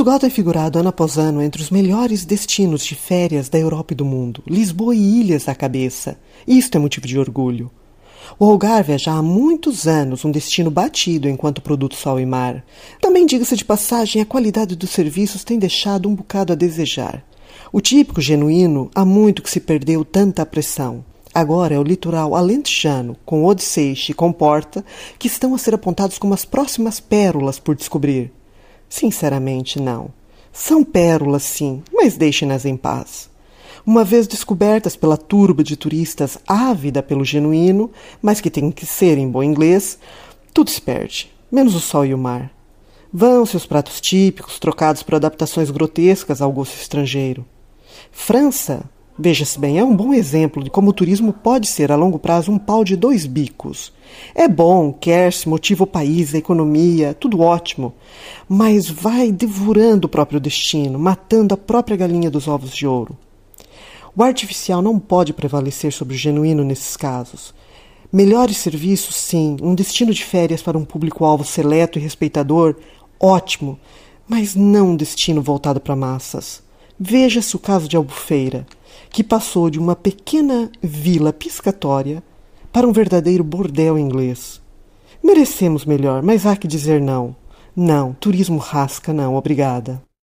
Portugal tem figurado ano após ano entre os melhores destinos de férias da Europa e do mundo. Lisboa e ilhas à cabeça. Isto é motivo de orgulho. O Algarve é já há muitos anos um destino batido enquanto produto sol e mar. Também, diga-se de passagem, a qualidade dos serviços tem deixado um bocado a desejar. O típico genuíno, há muito que se perdeu tanta pressão. Agora é o litoral alentejano, com Odisseixe e Comporta, que estão a ser apontados como as próximas pérolas por descobrir. Sinceramente, não. São pérolas, sim, mas deixem-nas em paz. Uma vez descobertas pela turba de turistas ávida pelo genuíno, mas que tem que ser em bom inglês, tudo se perde, menos o sol e o mar. Vão seus pratos típicos, trocados por adaptações grotescas ao gosto estrangeiro. França, veja-se bem, é um bom exemplo de como o turismo pode ser a longo prazo um pau de dois bicos. É bom, quer-se, motiva o país, a economia, tudo ótimo, mas vai devorando o próprio destino, matando a própria galinha dos ovos de ouro. O artificial não pode prevalecer sobre o genuíno nesses casos. Melhores serviços, sim, um destino de férias para um público-alvo seleto e respeitador, ótimo, mas não um destino voltado para massas. Veja-se o caso de Albufeira, que passou de uma pequena vila piscatória para um verdadeiro bordel inglês. Merecemos melhor, mas há que dizer não. Não, turismo rasca, não, obrigada.